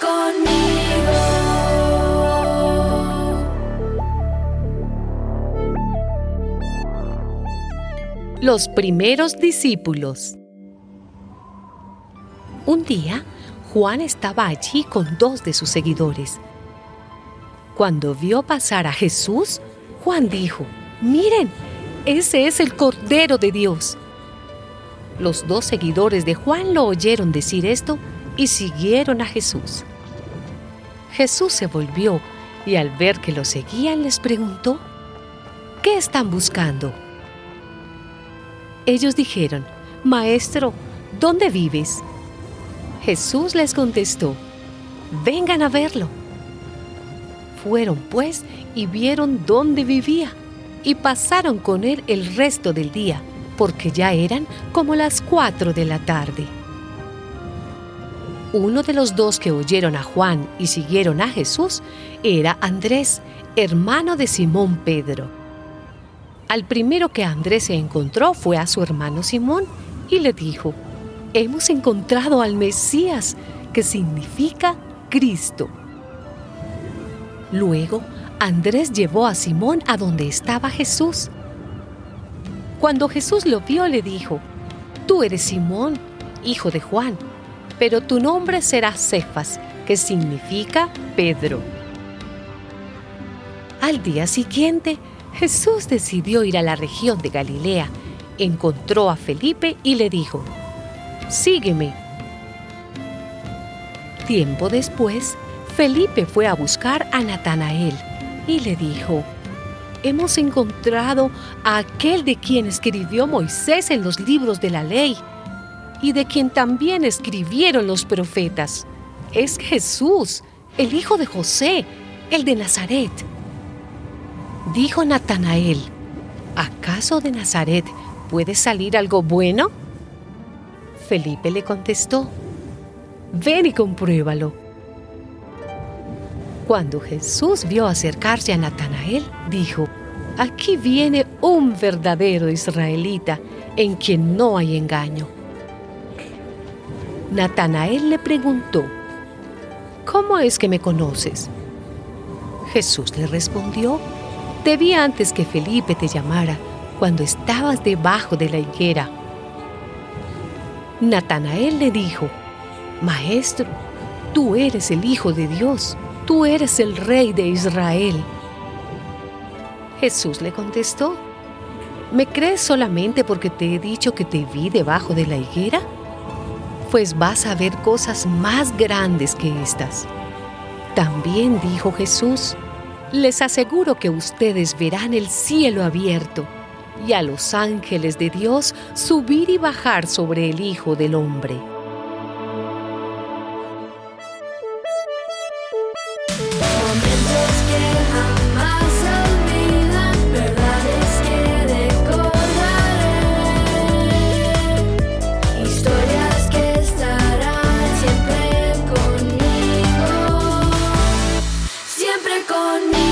conmigo. Los primeros discípulos. Un día, Juan estaba allí con dos de sus seguidores. Cuando vio pasar a Jesús, Juan dijo, miren, ese es el Cordero de Dios. Los dos seguidores de Juan lo oyeron decir esto y siguieron a Jesús. Jesús se volvió y al ver que lo seguían les preguntó, ¿qué están buscando? Ellos dijeron, Maestro, ¿dónde vives? Jesús les contestó, vengan a verlo. Fueron pues y vieron dónde vivía y pasaron con él el resto del día, porque ya eran como las cuatro de la tarde. Uno de los dos que oyeron a Juan y siguieron a Jesús era Andrés, hermano de Simón Pedro. Al primero que Andrés se encontró fue a su hermano Simón y le dijo, hemos encontrado al Mesías, que significa Cristo. Luego, Andrés llevó a Simón a donde estaba Jesús. Cuando Jesús lo vio, le dijo, Tú eres Simón, hijo de Juan, pero tu nombre será Cefas, que significa Pedro. Al día siguiente, Jesús decidió ir a la región de Galilea, encontró a Felipe y le dijo, Sígueme. Tiempo después, Felipe fue a buscar a Natanael y le dijo, Hemos encontrado a aquel de quien escribió Moisés en los libros de la ley y de quien también escribieron los profetas. Es Jesús, el hijo de José, el de Nazaret. Dijo Natanael, ¿acaso de Nazaret puede salir algo bueno? Felipe le contestó, ven y compruébalo. Cuando Jesús vio acercarse a Natanael, dijo, aquí viene un verdadero israelita en quien no hay engaño. Natanael le preguntó, ¿cómo es que me conoces? Jesús le respondió, te vi antes que Felipe te llamara, cuando estabas debajo de la higuera. Natanael le dijo, Maestro, tú eres el Hijo de Dios, tú eres el Rey de Israel. Jesús le contestó, ¿me crees solamente porque te he dicho que te vi debajo de la higuera? Pues vas a ver cosas más grandes que estas. También dijo Jesús, les aseguro que ustedes verán el cielo abierto y a los ángeles de Dios subir y bajar sobre el Hijo del Hombre. work on me.